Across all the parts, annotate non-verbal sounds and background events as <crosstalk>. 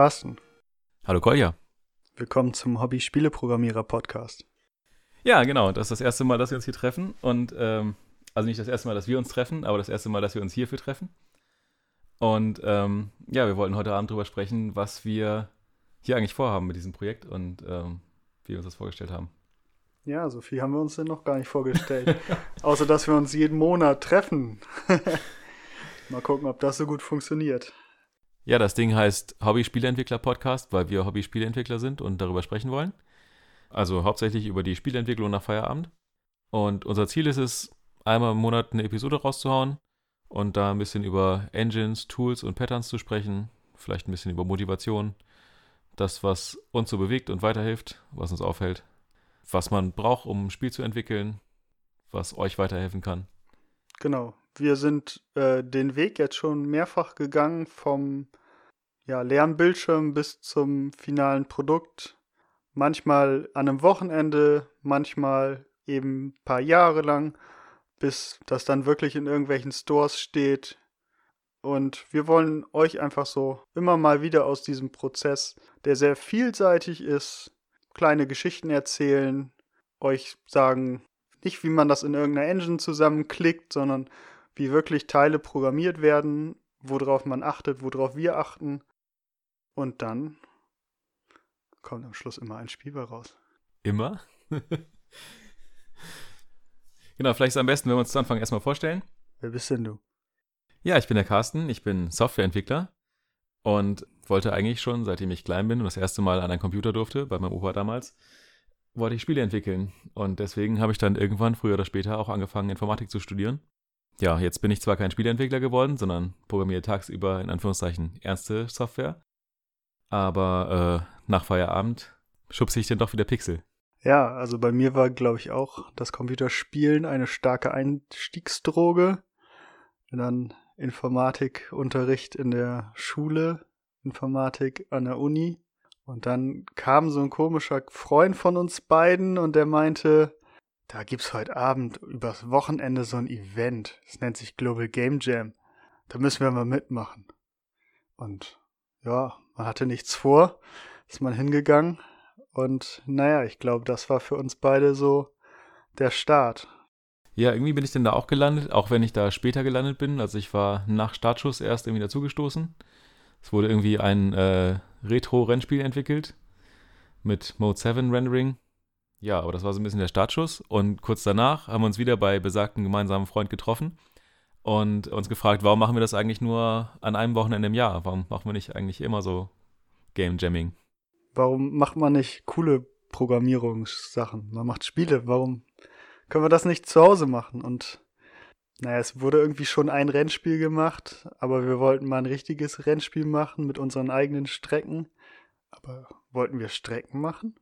Carsten. Hallo Kolja. Willkommen zum Hobby-Spieleprogrammierer-Podcast. Ja, genau. Das ist das erste Mal, dass wir uns hier treffen. Und ähm, also nicht das erste Mal, dass wir uns treffen, aber das erste Mal, dass wir uns hierfür treffen. Und ähm, ja, wir wollten heute Abend darüber sprechen, was wir hier eigentlich vorhaben mit diesem Projekt und ähm, wie wir uns das vorgestellt haben. Ja, so viel haben wir uns denn noch gar nicht vorgestellt. <laughs> Außer, dass wir uns jeden Monat treffen. <laughs> Mal gucken, ob das so gut funktioniert. Ja, das Ding heißt Hobby-Spieleentwickler-Podcast, weil wir Hobby-Spieleentwickler sind und darüber sprechen wollen. Also hauptsächlich über die Spieleentwicklung nach Feierabend. Und unser Ziel ist es, einmal im Monat eine Episode rauszuhauen und da ein bisschen über Engines, Tools und Patterns zu sprechen. Vielleicht ein bisschen über Motivation. Das, was uns so bewegt und weiterhilft, was uns aufhält. Was man braucht, um ein Spiel zu entwickeln, was euch weiterhelfen kann. Genau. Wir sind äh, den Weg jetzt schon mehrfach gegangen vom ja, leeren Bildschirm bis zum finalen Produkt. Manchmal an einem Wochenende, manchmal eben ein paar Jahre lang, bis das dann wirklich in irgendwelchen Stores steht. Und wir wollen euch einfach so immer mal wieder aus diesem Prozess, der sehr vielseitig ist, kleine Geschichten erzählen, euch sagen, nicht wie man das in irgendeiner Engine zusammenklickt, sondern wie wirklich Teile programmiert werden, worauf man achtet, worauf wir achten. Und dann kommt am Schluss immer ein Spiel bei raus. Immer? <laughs> genau, vielleicht ist es am besten, wenn wir uns zu Anfang erstmal vorstellen. Wer bist denn du? Ja, ich bin der Carsten, ich bin Softwareentwickler und wollte eigentlich schon, seitdem ich klein bin und das erste Mal an einen Computer durfte, bei meinem Opa damals, wollte ich Spiele entwickeln. Und deswegen habe ich dann irgendwann, früher oder später, auch angefangen, Informatik zu studieren. Ja, jetzt bin ich zwar kein Spieleentwickler geworden, sondern programmiere tagsüber in Anführungszeichen ernste Software. Aber äh, nach Feierabend schubse ich dann doch wieder Pixel. Ja, also bei mir war, glaube ich, auch das Computerspielen eine starke Einstiegsdroge. Und dann Informatikunterricht in der Schule, Informatik an der Uni. Und dann kam so ein komischer Freund von uns beiden und der meinte, da gibt's heute Abend übers Wochenende so ein Event. Das nennt sich Global Game Jam. Da müssen wir mal mitmachen. Und ja, man hatte nichts vor, ist man hingegangen. Und naja, ich glaube, das war für uns beide so der Start. Ja, irgendwie bin ich denn da auch gelandet, auch wenn ich da später gelandet bin. Also ich war nach Startschuss erst irgendwie dazugestoßen. Es wurde irgendwie ein äh, Retro-Rennspiel entwickelt mit Mode 7 Rendering. Ja, aber das war so ein bisschen der Startschuss. Und kurz danach haben wir uns wieder bei besagten gemeinsamen Freund getroffen und uns gefragt, warum machen wir das eigentlich nur an einem Wochenende im Jahr? Warum machen wir nicht eigentlich immer so Game Jamming? Warum macht man nicht coole Programmierungssachen? Man macht Spiele. Warum können wir das nicht zu Hause machen? Und naja, es wurde irgendwie schon ein Rennspiel gemacht, aber wir wollten mal ein richtiges Rennspiel machen mit unseren eigenen Strecken. Aber wollten wir Strecken machen?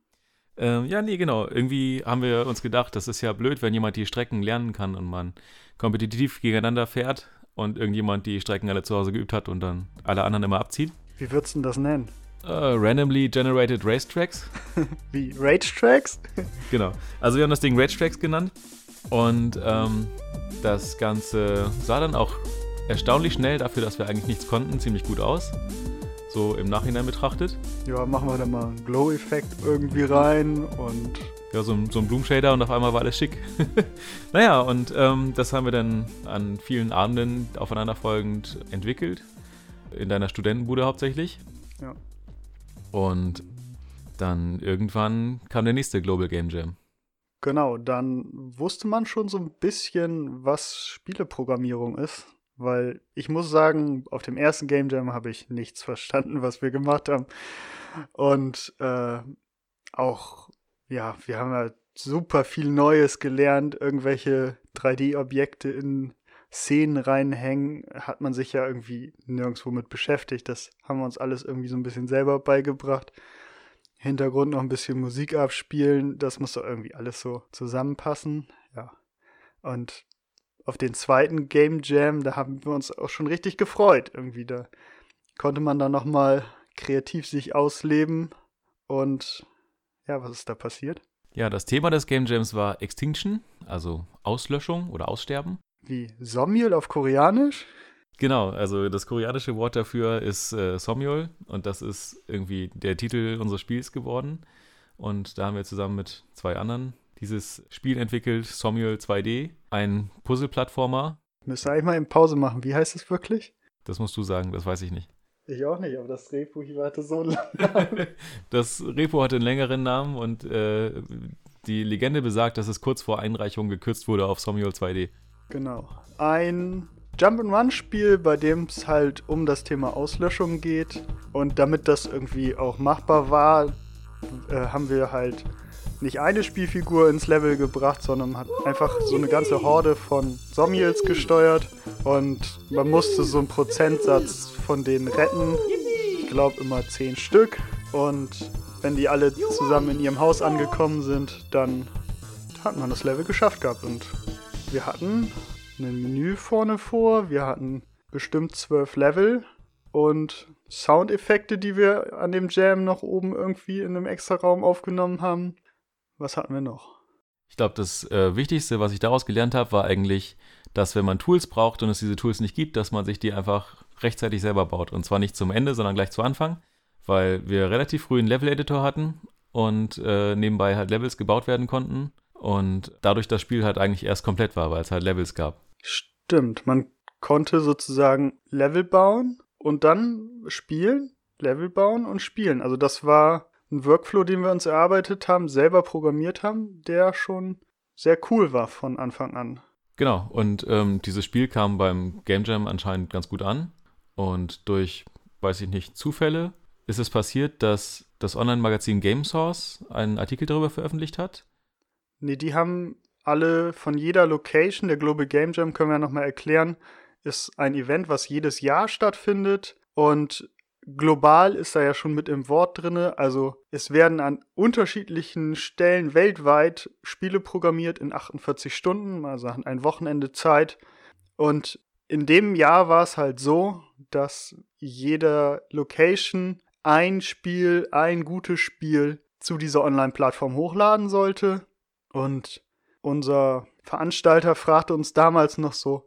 Ähm, ja, nee, genau. Irgendwie haben wir uns gedacht, das ist ja blöd, wenn jemand die Strecken lernen kann und man kompetitiv gegeneinander fährt und irgendjemand die Strecken alle zu Hause geübt hat und dann alle anderen immer abzieht. Wie würdest du das nennen? Uh, randomly generated Racetracks. <laughs> Wie Racetracks? genau. Also wir haben das Ding Racetracks genannt und ähm, das Ganze sah dann auch erstaunlich schnell dafür, dass wir eigentlich nichts konnten, ziemlich gut aus. So im Nachhinein betrachtet. Ja, machen wir da mal einen Glow-Effekt irgendwie rein und. Ja, so, ein, so ein Blumenshader und auf einmal war alles schick. <laughs> naja, und ähm, das haben wir dann an vielen Abenden aufeinanderfolgend entwickelt. In deiner Studentenbude hauptsächlich. Ja. Und dann irgendwann kam der nächste Global Game Jam. Genau, dann wusste man schon so ein bisschen, was Spieleprogrammierung ist, weil ich muss sagen, auf dem ersten Game Jam habe ich nichts <laughs> verstanden, was wir gemacht haben. Und äh, auch, ja, wir haben ja super viel Neues gelernt, irgendwelche 3D-Objekte in Szenen reinhängen, hat man sich ja irgendwie nirgendwo mit beschäftigt. Das haben wir uns alles irgendwie so ein bisschen selber beigebracht. Hintergrund noch ein bisschen Musik abspielen, das muss doch irgendwie alles so zusammenpassen. Ja. Und auf den zweiten Game Jam, da haben wir uns auch schon richtig gefreut. Irgendwie da konnte man dann nochmal kreativ sich ausleben. Und ja, was ist da passiert? Ja, das Thema des Game Jams war Extinction, also Auslöschung oder Aussterben. Wie? Somyul auf Koreanisch? Genau, also das koreanische Wort dafür ist äh, Somyol und das ist irgendwie der Titel unseres Spiels geworden. Und da haben wir zusammen mit zwei anderen dieses Spiel entwickelt, Somyol 2D, ein Puzzle-Plattformer. Müsste eigentlich mal in Pause machen. Wie heißt es wirklich? Das musst du sagen, das weiß ich nicht. Ich auch nicht, aber das Repo hier hatte so einen Namen. <laughs> das Repo hatte einen längeren Namen und äh, die Legende besagt, dass es kurz vor Einreichung gekürzt wurde auf Somyol 2D. Genau. Ein Jump-and-Run-Spiel, bei dem es halt um das Thema Auslöschung geht. Und damit das irgendwie auch machbar war, äh, haben wir halt nicht eine Spielfigur ins Level gebracht, sondern hat einfach so eine ganze Horde von Sommiels gesteuert. Und man musste so einen Prozentsatz von denen retten. Ich glaube immer zehn Stück. Und wenn die alle zusammen in ihrem Haus angekommen sind, dann hat man das Level geschafft gehabt. Und wir hatten ein Menü vorne vor, wir hatten bestimmt zwölf Level. Und Soundeffekte, die wir an dem Jam noch oben irgendwie in einem extra Raum aufgenommen haben. Was hatten wir noch? Ich glaube, das äh, Wichtigste, was ich daraus gelernt habe, war eigentlich, dass wenn man Tools braucht und es diese Tools nicht gibt, dass man sich die einfach rechtzeitig selber baut. Und zwar nicht zum Ende, sondern gleich zu Anfang, weil wir relativ früh einen Level-Editor hatten und äh, nebenbei halt Levels gebaut werden konnten und dadurch das Spiel halt eigentlich erst komplett war, weil es halt Levels gab. Stimmt, man konnte sozusagen Level bauen und dann spielen, Level bauen und spielen. Also das war ein Workflow, den wir uns erarbeitet haben, selber programmiert haben, der schon sehr cool war von Anfang an. Genau, und ähm, dieses Spiel kam beim Game Jam anscheinend ganz gut an. Und durch, weiß ich nicht, Zufälle ist es passiert, dass das Online-Magazin Game Source einen Artikel darüber veröffentlicht hat. Nee, die haben alle von jeder Location, der Global Game Jam, können wir ja nochmal erklären, ist ein Event, was jedes Jahr stattfindet. Und global ist da ja schon mit im Wort drin. Also es werden an unterschiedlichen Stellen weltweit Spiele programmiert in 48 Stunden, also ein Wochenende Zeit. Und in dem Jahr war es halt so, dass jeder Location ein Spiel, ein gutes Spiel zu dieser Online-Plattform hochladen sollte. Und unser Veranstalter fragte uns damals noch so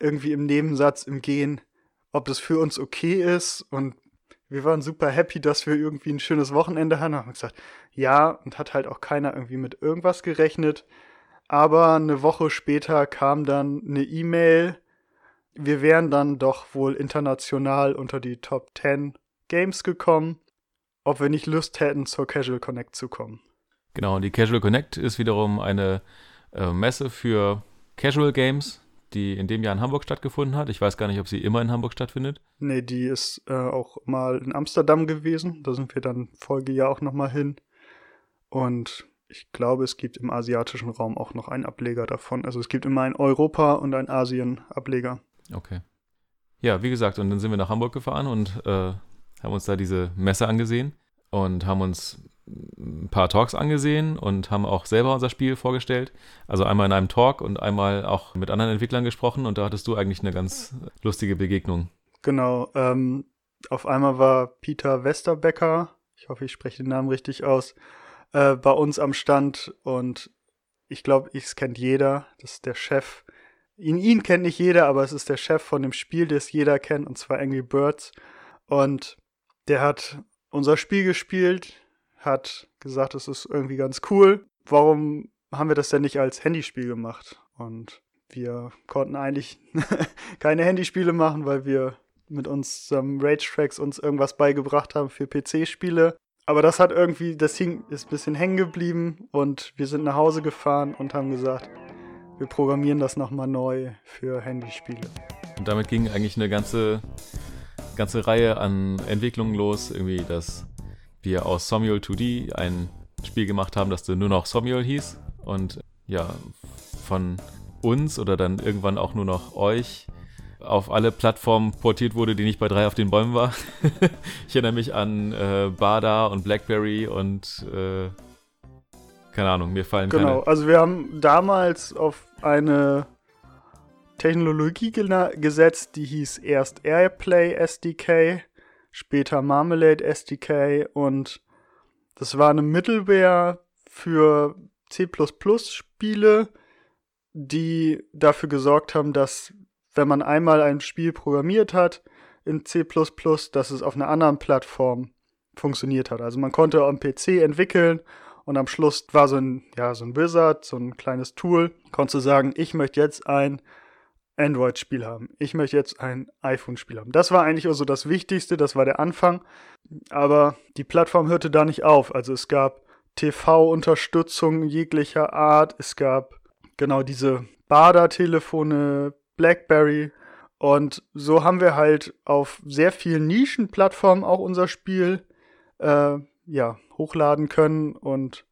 irgendwie im Nebensatz im Gehen, ob das für uns okay ist. Und wir waren super happy, dass wir irgendwie ein schönes Wochenende hatten. Haben gesagt, ja, und hat halt auch keiner irgendwie mit irgendwas gerechnet. Aber eine Woche später kam dann eine E-Mail. Wir wären dann doch wohl international unter die Top 10 Games gekommen, ob wir nicht Lust hätten, zur Casual Connect zu kommen. Genau, die Casual Connect ist wiederum eine äh, Messe für Casual Games, die in dem Jahr in Hamburg stattgefunden hat. Ich weiß gar nicht, ob sie immer in Hamburg stattfindet. Nee, die ist äh, auch mal in Amsterdam gewesen. Da sind wir dann Folgejahr auch nochmal hin. Und ich glaube, es gibt im asiatischen Raum auch noch einen Ableger davon. Also es gibt immer einen Europa- und einen Asien-Ableger. Okay. Ja, wie gesagt, und dann sind wir nach Hamburg gefahren und äh, haben uns da diese Messe angesehen und haben uns ein paar Talks angesehen und haben auch selber unser Spiel vorgestellt. Also einmal in einem Talk und einmal auch mit anderen Entwicklern gesprochen und da hattest du eigentlich eine ganz lustige Begegnung. Genau. Ähm, auf einmal war Peter Westerbecker, ich hoffe, ich spreche den Namen richtig aus, äh, bei uns am Stand und ich glaube, es kennt jeder. Das ist der Chef. Ihn, ihn kennt nicht jeder, aber es ist der Chef von dem Spiel, das jeder kennt, und zwar Angry Birds. Und der hat unser Spiel gespielt, hat gesagt, es ist irgendwie ganz cool. Warum haben wir das denn nicht als Handyspiel gemacht? Und wir konnten eigentlich <laughs> keine Handyspiele machen, weil wir mit uns ähm, Rage Tracks uns irgendwas beigebracht haben für PC-Spiele. Aber das hat irgendwie, das hing, ist ein bisschen hängen geblieben und wir sind nach Hause gefahren und haben gesagt, wir programmieren das nochmal neu für Handyspiele. Und damit ging eigentlich eine ganze, ganze Reihe an Entwicklungen los. Irgendwie, dass wir aus Somuel 2D ein Spiel gemacht haben, das nur noch Somuel hieß. Und ja, von uns oder dann irgendwann auch nur noch euch auf alle Plattformen portiert wurde, die nicht bei drei auf den Bäumen war. <laughs> ich erinnere mich an äh, Bada und Blackberry und äh, keine Ahnung, mir fallen genau, keine. Genau, also wir haben damals auf eine Technologie gesetzt, die hieß erst Airplay SDK, später Marmalade SDK und das war eine Middleware für C++ Spiele, die dafür gesorgt haben, dass wenn man einmal ein Spiel programmiert hat in C++, dass es auf einer anderen Plattform funktioniert hat. Also man konnte am PC entwickeln und am Schluss war so ein, ja, so ein Wizard, so ein kleines Tool, konntest du sagen, ich möchte jetzt ein Android-Spiel haben. Ich möchte jetzt ein iPhone-Spiel haben. Das war eigentlich also das Wichtigste, das war der Anfang. Aber die Plattform hörte da nicht auf. Also es gab TV-Unterstützung jeglicher Art. Es gab genau diese Bader-Telefone, Blackberry. Und so haben wir halt auf sehr vielen Nischenplattformen auch unser Spiel äh, ja, hochladen können. Und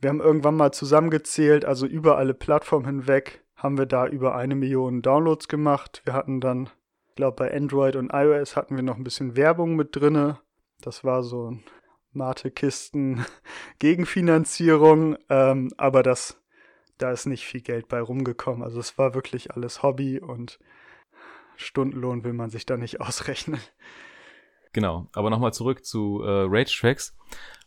wir haben irgendwann mal zusammengezählt, also über alle Plattformen hinweg haben wir da über eine Million Downloads gemacht. Wir hatten dann, ich glaube, bei Android und iOS hatten wir noch ein bisschen Werbung mit drinne. Das war so ein Mate-Kisten <laughs> Gegenfinanzierung, ähm, aber das, da ist nicht viel Geld bei rumgekommen. Also es war wirklich alles Hobby und Stundenlohn will man sich da nicht <laughs> ausrechnen. Genau, aber nochmal zurück zu äh, Rage Tracks.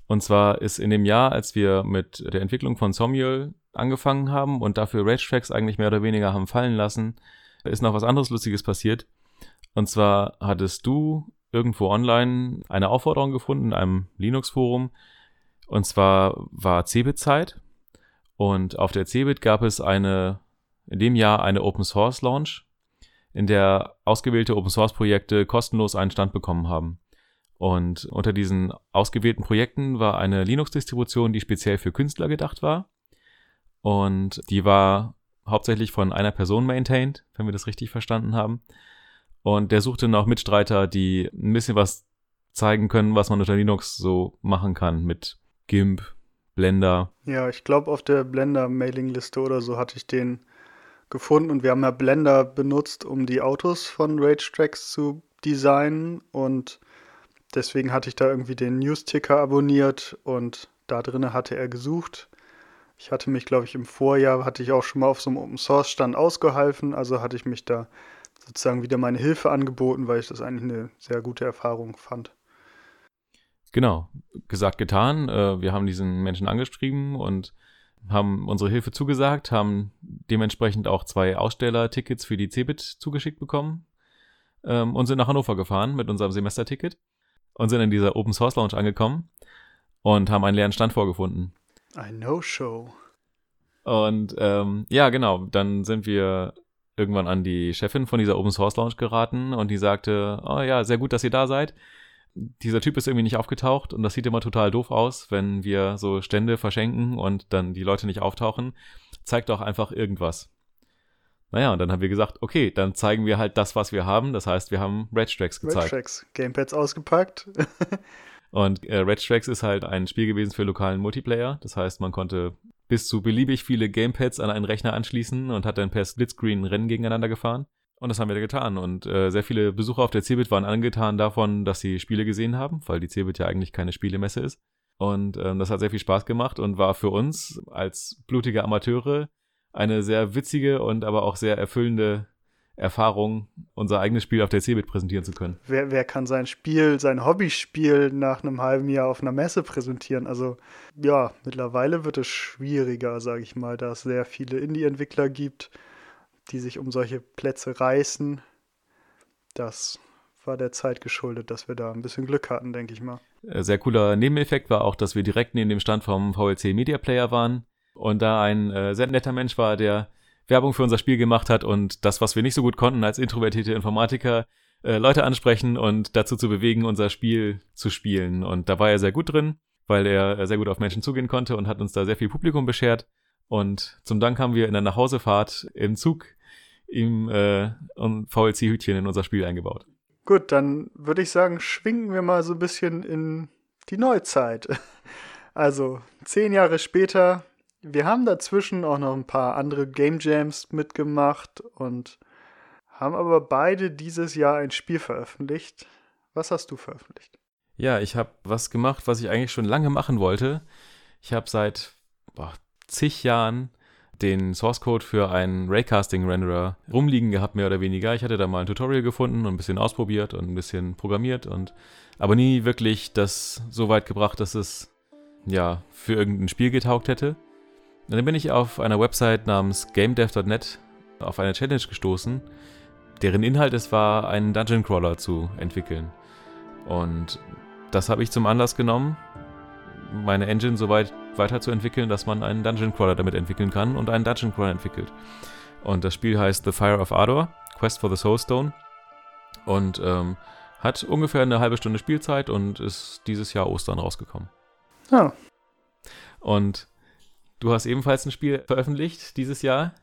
Und zwar ist in dem Jahr, als wir mit der Entwicklung von Somuel angefangen haben und dafür Rage Tracks eigentlich mehr oder weniger haben fallen lassen, ist noch was anderes Lustiges passiert. Und zwar hattest du irgendwo online eine Aufforderung gefunden in einem Linux-Forum. Und zwar war Cebit-Zeit. Und auf der Cebit gab es eine, in dem Jahr eine Open Source Launch, in der ausgewählte Open Source Projekte kostenlos einen Stand bekommen haben. Und unter diesen ausgewählten Projekten war eine Linux-Distribution, die speziell für Künstler gedacht war. Und die war hauptsächlich von einer Person maintained, wenn wir das richtig verstanden haben. Und der suchte noch Mitstreiter, die ein bisschen was zeigen können, was man unter Linux so machen kann mit GIMP, Blender. Ja, ich glaube, auf der Blender-Mailingliste oder so hatte ich den gefunden und wir haben ja Blender benutzt, um die Autos von Rage Tracks zu designen und deswegen hatte ich da irgendwie den News-Ticker abonniert und da drinnen hatte er gesucht ich hatte mich, glaube ich, im Vorjahr, hatte ich auch schon mal auf so einem Open Source Stand ausgeholfen, also hatte ich mich da sozusagen wieder meine Hilfe angeboten, weil ich das eigentlich eine sehr gute Erfahrung fand. Genau, gesagt, getan. Äh, wir haben diesen Menschen angeschrieben und haben unsere Hilfe zugesagt, haben dementsprechend auch zwei Ausstellertickets für die CeBIT zugeschickt bekommen ähm, und sind nach Hannover gefahren mit unserem Semesterticket und sind in dieser Open Source Lounge angekommen und haben einen leeren Stand vorgefunden. Ein No-Show. Und ähm, ja, genau, dann sind wir irgendwann an die Chefin von dieser Open Source Lounge geraten und die sagte, oh ja, sehr gut, dass ihr da seid. Dieser Typ ist irgendwie nicht aufgetaucht und das sieht immer total doof aus, wenn wir so Stände verschenken und dann die Leute nicht auftauchen. Zeigt doch einfach irgendwas. Naja, und dann haben wir gesagt, okay, dann zeigen wir halt das, was wir haben. Das heißt, wir haben Red Tracks gezeigt. Red Tracks, Gamepads ausgepackt. <laughs> Und äh, Red Tracks ist halt ein Spiel gewesen für lokalen Multiplayer. Das heißt, man konnte bis zu beliebig viele Gamepads an einen Rechner anschließen und hat dann per Splitscreen Rennen gegeneinander gefahren. Und das haben wir da getan. Und äh, sehr viele Besucher auf der Cebit waren angetan davon, dass sie Spiele gesehen haben, weil die Cebit ja eigentlich keine Spielemesse ist. Und ähm, das hat sehr viel Spaß gemacht und war für uns als blutige Amateure eine sehr witzige und aber auch sehr erfüllende Erfahrung, unser eigenes Spiel auf der CeBIT präsentieren zu können. Wer, wer kann sein Spiel, sein Hobbyspiel nach einem halben Jahr auf einer Messe präsentieren? Also ja, mittlerweile wird es schwieriger, sage ich mal, da es sehr viele Indie-Entwickler gibt, die sich um solche Plätze reißen. Das war der Zeit geschuldet, dass wir da ein bisschen Glück hatten, denke ich mal. Äh, sehr cooler Nebeneffekt war auch, dass wir direkt neben dem Stand vom VLC Media Player waren und da ein äh, sehr netter Mensch war, der Werbung für unser Spiel gemacht hat und das, was wir nicht so gut konnten als introvertierte Informatiker, äh, Leute ansprechen und dazu zu bewegen, unser Spiel zu spielen. Und da war er sehr gut drin, weil er sehr gut auf Menschen zugehen konnte und hat uns da sehr viel Publikum beschert. Und zum Dank haben wir in der Nachhausefahrt im Zug ihm äh, VLC-Hütchen in unser Spiel eingebaut. Gut, dann würde ich sagen, schwingen wir mal so ein bisschen in die Neuzeit. <laughs> Also zehn Jahre später wir haben dazwischen auch noch ein paar andere Game Jams mitgemacht und haben aber beide dieses Jahr ein Spiel veröffentlicht. Was hast du veröffentlicht? Ja, ich habe was gemacht, was ich eigentlich schon lange machen wollte. Ich habe seit boah, zig Jahren den Source Code für einen Raycasting Renderer rumliegen gehabt, mehr oder weniger. Ich hatte da mal ein Tutorial gefunden und ein bisschen ausprobiert und ein bisschen programmiert und aber nie wirklich das so weit gebracht, dass es ja für irgendein Spiel getaugt hätte. Dann bin ich auf einer Website namens gamedev.net auf eine Challenge gestoßen, deren Inhalt es war, einen Dungeon Crawler zu entwickeln. Und das habe ich zum Anlass genommen, meine Engine so weit weiterzuentwickeln, dass man einen Dungeon Crawler damit entwickeln kann und einen Dungeon Crawler entwickelt. Und das Spiel heißt The Fire of Ardor, Quest for the Soulstone. Und ähm, hat ungefähr eine halbe Stunde Spielzeit und ist dieses Jahr Ostern rausgekommen. Ja. Und du hast ebenfalls ein Spiel veröffentlicht dieses Jahr.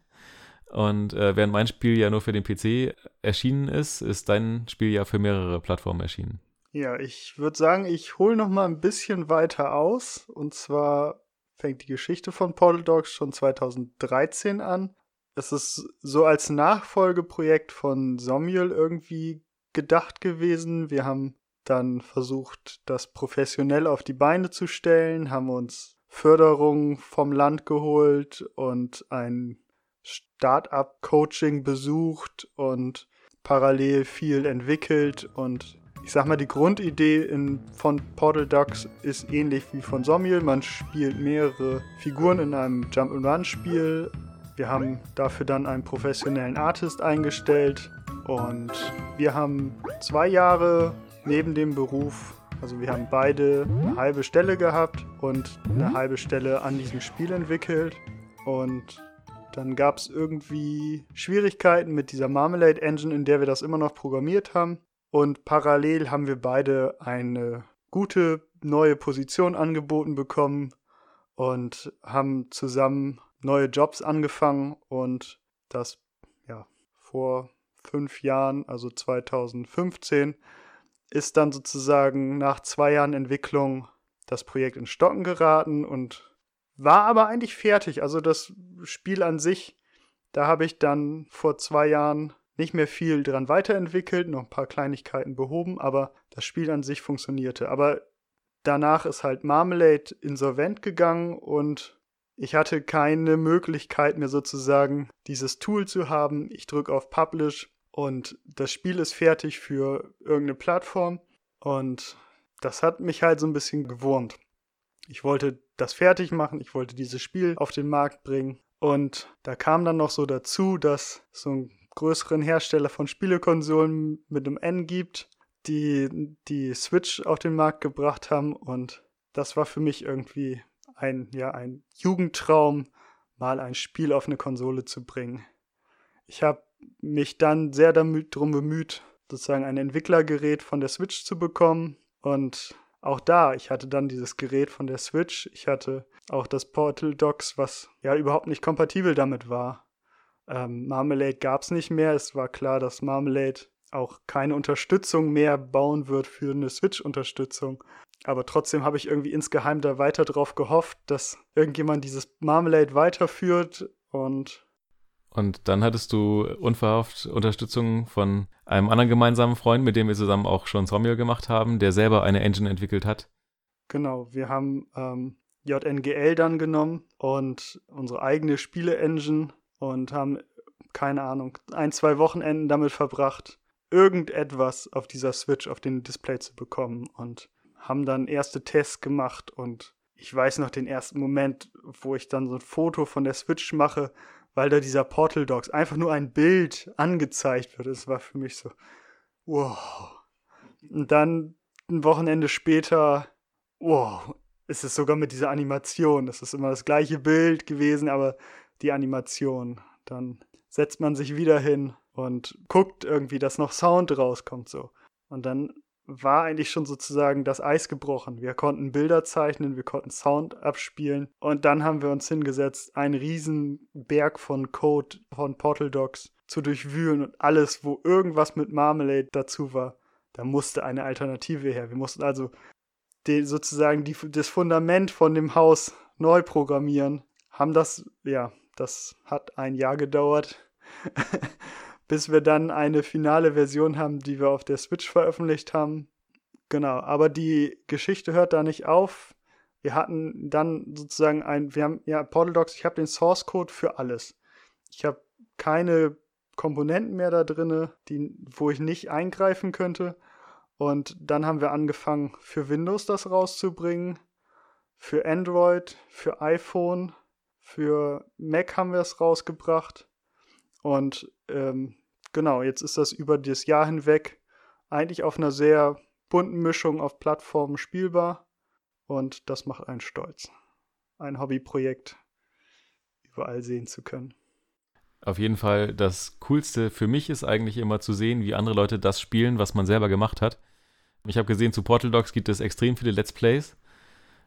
Und äh, während mein Spiel ja nur für den PC erschienen ist, ist dein Spiel ja für mehrere Plattformen erschienen. Ja, ich würde sagen, ich hole noch mal ein bisschen weiter aus. Und zwar fängt die Geschichte von Portal Dogs schon 2013 an. Es ist so als Nachfolgeprojekt von Somiel irgendwie gedacht gewesen. Wir haben dann versucht, das professionell auf die Beine zu stellen, haben uns Förderung vom Land geholt und ein Start-up-Coaching besucht und parallel viel entwickelt und ich sag mal, die Grundidee in, von Portal Ducks ist ähnlich wie von Somiel. Man spielt mehrere Figuren in einem Jump-and-Run-Spiel. Wir haben dafür dann einen professionellen Artist eingestellt und wir haben zwei Jahre neben dem Beruf, also wir haben beide eine halbe Stelle gehabt und eine halbe Stelle an diesem Spiel entwickelt. Und dann gab es irgendwie Schwierigkeiten mit dieser Marmalade Engine, in der wir das immer noch programmiert haben. Und parallel haben wir beide eine gute neue Position angeboten bekommen und haben zusammen neue Jobs angefangen und das ja vor fünf Jahren, also 2015, ist dann sozusagen nach zwei Jahren Entwicklung das Projekt in Stocken geraten und war aber eigentlich fertig. Also das Spiel an sich, da habe ich dann vor zwei Jahren nicht mehr viel dran weiterentwickelt, noch ein paar Kleinigkeiten behoben, aber das Spiel an sich funktionierte. Aber danach ist halt Marmalade insolvent gegangen und ich hatte keine Möglichkeit mehr sozusagen dieses Tool zu haben. Ich drücke auf Publish und das Spiel ist fertig für irgendeine Plattform und das hat mich halt so ein bisschen gewurmt. Ich wollte das fertig machen, ich wollte dieses Spiel auf den Markt bringen und da kam dann noch so dazu, dass so ein größeren Hersteller von Spielekonsolen mit einem N gibt, die die Switch auf den Markt gebracht haben und das war für mich irgendwie ein ja ein Jugendtraum, mal ein Spiel auf eine Konsole zu bringen. Ich habe mich dann sehr darum bemüht, sozusagen ein Entwicklergerät von der Switch zu bekommen und auch da, ich hatte dann dieses Gerät von der Switch, ich hatte auch das Portal Docs, was ja überhaupt nicht kompatibel damit war. Ähm, Marmalade gab es nicht mehr. Es war klar, dass Marmalade auch keine Unterstützung mehr bauen wird für eine Switch-Unterstützung. Aber trotzdem habe ich irgendwie insgeheim da weiter drauf gehofft, dass irgendjemand dieses Marmalade weiterführt und. Und dann hattest du unverhofft Unterstützung von einem anderen gemeinsamen Freund, mit dem wir zusammen auch schon Sommel gemacht haben, der selber eine Engine entwickelt hat. Genau, wir haben ähm, JNGL dann genommen und unsere eigene Spiele-Engine und haben, keine Ahnung, ein, zwei Wochenenden damit verbracht, irgendetwas auf dieser Switch auf den Display zu bekommen und haben dann erste Tests gemacht und ich weiß noch den ersten Moment, wo ich dann so ein Foto von der Switch mache, weil da dieser Portal Dogs einfach nur ein Bild angezeigt wird. Es war für mich so, wow. Und dann ein Wochenende später, wow, ist es sogar mit dieser Animation. Das ist immer das gleiche Bild gewesen, aber die Animation. Dann setzt man sich wieder hin und guckt irgendwie, dass noch Sound rauskommt so. Und dann war eigentlich schon sozusagen das Eis gebrochen. Wir konnten Bilder zeichnen, wir konnten Sound abspielen und dann haben wir uns hingesetzt, einen riesen Berg von Code von Portal Docs zu durchwühlen und alles, wo irgendwas mit Marmalade dazu war, da musste eine Alternative her. Wir mussten also die, sozusagen die, das Fundament von dem Haus neu programmieren, haben das ja das hat ein Jahr gedauert, <laughs> bis wir dann eine finale Version haben, die wir auf der Switch veröffentlicht haben. Genau, aber die Geschichte hört da nicht auf. Wir hatten dann sozusagen ein, wir haben ja Portal Docs, ich habe den Source Code für alles. Ich habe keine Komponenten mehr da drin, die, wo ich nicht eingreifen könnte. Und dann haben wir angefangen, für Windows das rauszubringen, für Android, für iPhone, Für Mac haben wir es rausgebracht. Und ähm, genau, jetzt ist das über das Jahr hinweg eigentlich auf einer sehr bunten Mischung auf Plattformen spielbar. Und das macht einen stolz, ein Hobbyprojekt überall sehen zu können. Auf jeden Fall, das Coolste für mich ist eigentlich immer zu sehen, wie andere Leute das spielen, was man selber gemacht hat. Ich habe gesehen, zu Portal Dogs gibt es extrem viele Let's Plays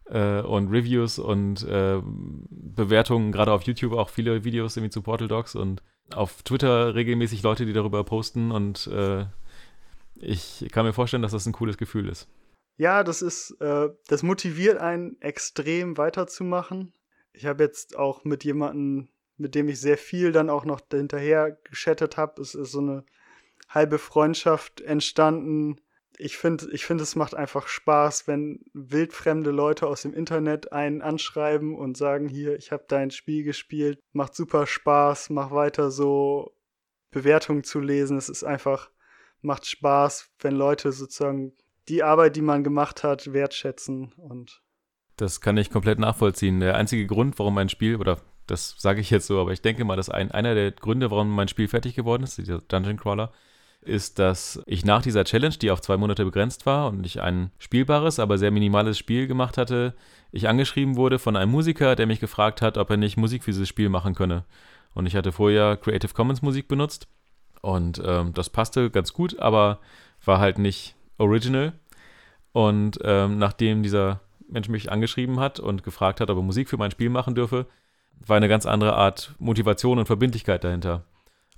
äh, und Reviews und äh, Bewertungen, gerade auf YouTube auch viele Videos irgendwie zu Portal Dogs und auf Twitter regelmäßig Leute, die darüber posten und äh, ich kann mir vorstellen, dass das ein cooles Gefühl ist. Ja, das ist, äh, das motiviert einen extrem weiterzumachen. Ich habe jetzt auch mit jemandem, mit dem ich sehr viel dann auch noch hinterher geschattet habe, es ist so eine halbe Freundschaft entstanden, ich finde, ich finde, es macht einfach Spaß, wenn wildfremde Leute aus dem Internet einen anschreiben und sagen, hier, ich habe dein Spiel gespielt, macht super Spaß, mach weiter so, Bewertungen zu lesen. Es ist einfach, macht Spaß, wenn Leute sozusagen die Arbeit, die man gemacht hat, wertschätzen und das kann ich komplett nachvollziehen. Der einzige Grund, warum mein Spiel, oder das sage ich jetzt so, aber ich denke mal, dass ein, einer der Gründe, warum mein Spiel fertig geworden ist, dieser Dungeon Crawler, ist, dass ich nach dieser Challenge, die auf zwei Monate begrenzt war und ich ein spielbares, aber sehr minimales Spiel gemacht hatte, ich angeschrieben wurde von einem Musiker, der mich gefragt hat, ob er nicht Musik für dieses Spiel machen könne. Und ich hatte vorher Creative Commons Musik benutzt und ähm, das passte ganz gut, aber war halt nicht original. Und ähm, nachdem dieser Mensch mich angeschrieben hat und gefragt hat, ob er Musik für mein Spiel machen dürfe, war eine ganz andere Art Motivation und Verbindlichkeit dahinter.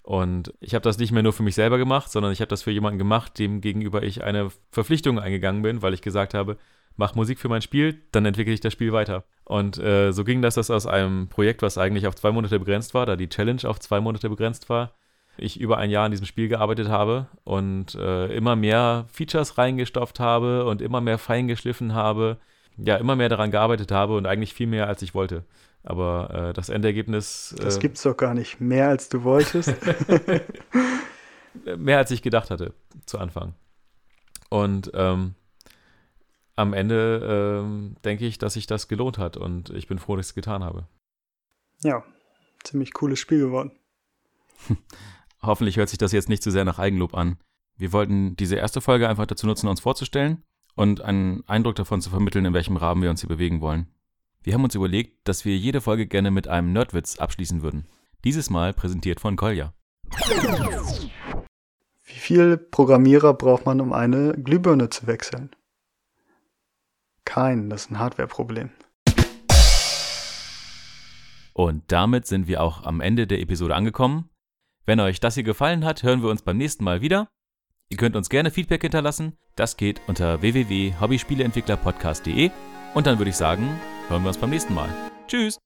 Und ich habe das nicht mehr nur für mich selber gemacht, sondern ich habe das für jemanden gemacht, dem gegenüber ich eine Verpflichtung eingegangen bin, weil ich gesagt habe, mach Musik für mein Spiel, dann entwickle ich das Spiel weiter. Und äh, so ging das, dass aus einem Projekt, was eigentlich auf zwei Monate begrenzt war, da die Challenge auf zwei Monate begrenzt war, ich über ein Jahr an diesem Spiel gearbeitet habe und äh, immer mehr Features reingestopft habe und immer mehr fein geschliffen habe, ja, immer mehr daran gearbeitet habe und eigentlich viel mehr, als ich wollte. Aber äh, das Endergebnis. Äh, das gibt's doch gar nicht. Mehr als du wolltest. <laughs> <laughs> mehr als ich gedacht hatte zu Anfang. Und ähm, am Ende ähm, denke ich, dass sich das gelohnt hat und ich bin froh, dass ich es getan habe. Ja, ziemlich cooles Spiel geworden. <laughs> Hoffentlich hört sich das jetzt nicht zu sehr nach Eigenlob an. Wir wollten diese erste Folge einfach dazu nutzen, uns vorzustellen und einen Eindruck davon zu vermitteln, in welchem Rahmen wir uns hier bewegen wollen. Wir haben uns überlegt, dass wir jede Folge gerne mit einem Nerdwitz abschließen würden. Dieses Mal präsentiert von Kolja. Wie viel Programmierer braucht man, um eine Glühbirne zu wechseln? Kein, das ist ein Hardware-Problem. Und damit sind wir auch am Ende der Episode angekommen. Wenn euch das hier gefallen hat, hören wir uns beim nächsten Mal wieder. Ihr könnt uns gerne Feedback hinterlassen. Das geht unter www.hobbyspieleentwicklerpodcast.de. Und dann würde ich sagen, hören wir uns beim nächsten Mal. Tschüss!